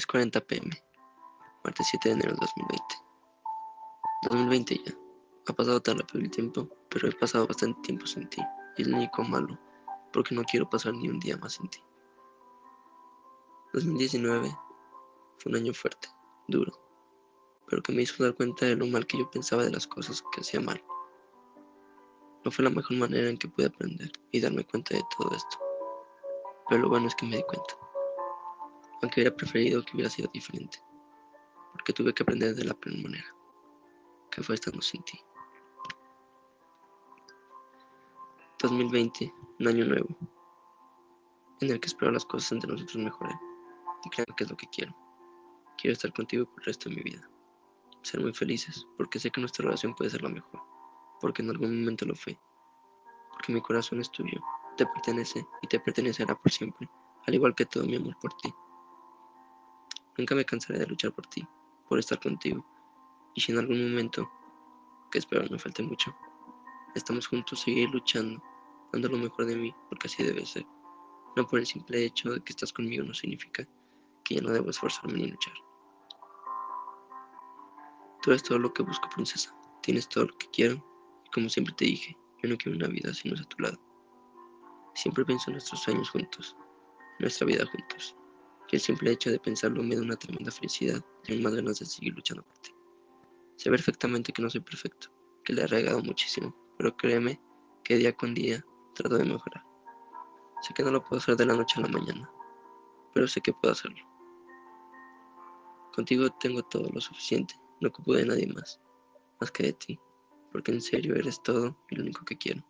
10.40 pm, martes 7 de enero de 2020. 2020 ya. Ha pasado tan rápido el tiempo, pero he pasado bastante tiempo sin ti. Y es lo único malo, porque no quiero pasar ni un día más sin ti. 2019 fue un año fuerte, duro, pero que me hizo dar cuenta de lo mal que yo pensaba de las cosas que hacía mal. No fue la mejor manera en que pude aprender y darme cuenta de todo esto. Pero lo bueno es que me di cuenta. Aunque hubiera preferido que hubiera sido diferente. Porque tuve que aprender de la peor manera. Que fue estando sin ti. 2020, un año nuevo. En el que espero las cosas entre nosotros mejoren. Y creo que es lo que quiero. Quiero estar contigo por el resto de mi vida. Ser muy felices, porque sé que nuestra relación puede ser la mejor. Porque en algún momento lo fue. Porque mi corazón es tuyo, te pertenece y te pertenecerá por siempre, al igual que todo mi amor por ti. Nunca me cansaré de luchar por ti, por estar contigo. Y si en algún momento, que espero no falte mucho, estamos juntos, seguir luchando, dando lo mejor de mí, porque así debe ser. No por el simple hecho de que estás conmigo no significa que ya no debo esforzarme ni luchar. Tú eres todo lo que busco, princesa. Tienes todo lo que quiero. Y como siempre te dije, yo no quiero una vida si no es a tu lado. Siempre pienso en nuestros sueños juntos, nuestra vida juntos. Y el simple hecho de pensarlo me da una tremenda felicidad y aún más ganas de seguir luchando por ti. Sé perfectamente que no soy perfecto, que le he regado muchísimo, pero créeme que día con día trato de mejorar. Sé que no lo puedo hacer de la noche a la mañana, pero sé que puedo hacerlo. Contigo tengo todo lo suficiente, no ocupo de nadie más, más que de ti, porque en serio eres todo y lo único que quiero.